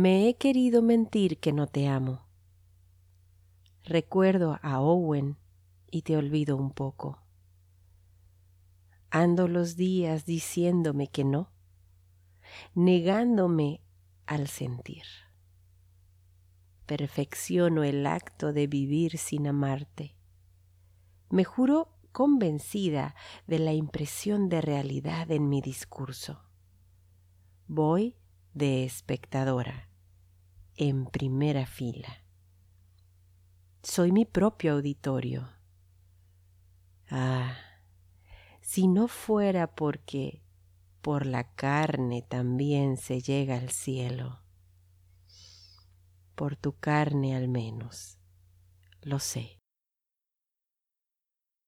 Me he querido mentir que no te amo. Recuerdo a Owen y te olvido un poco. Ando los días diciéndome que no, negándome al sentir. Perfecciono el acto de vivir sin amarte. Me juro convencida de la impresión de realidad en mi discurso. Voy de espectadora, en primera fila. Soy mi propio auditorio. Ah, si no fuera porque por la carne también se llega al cielo. Por tu carne al menos, lo sé.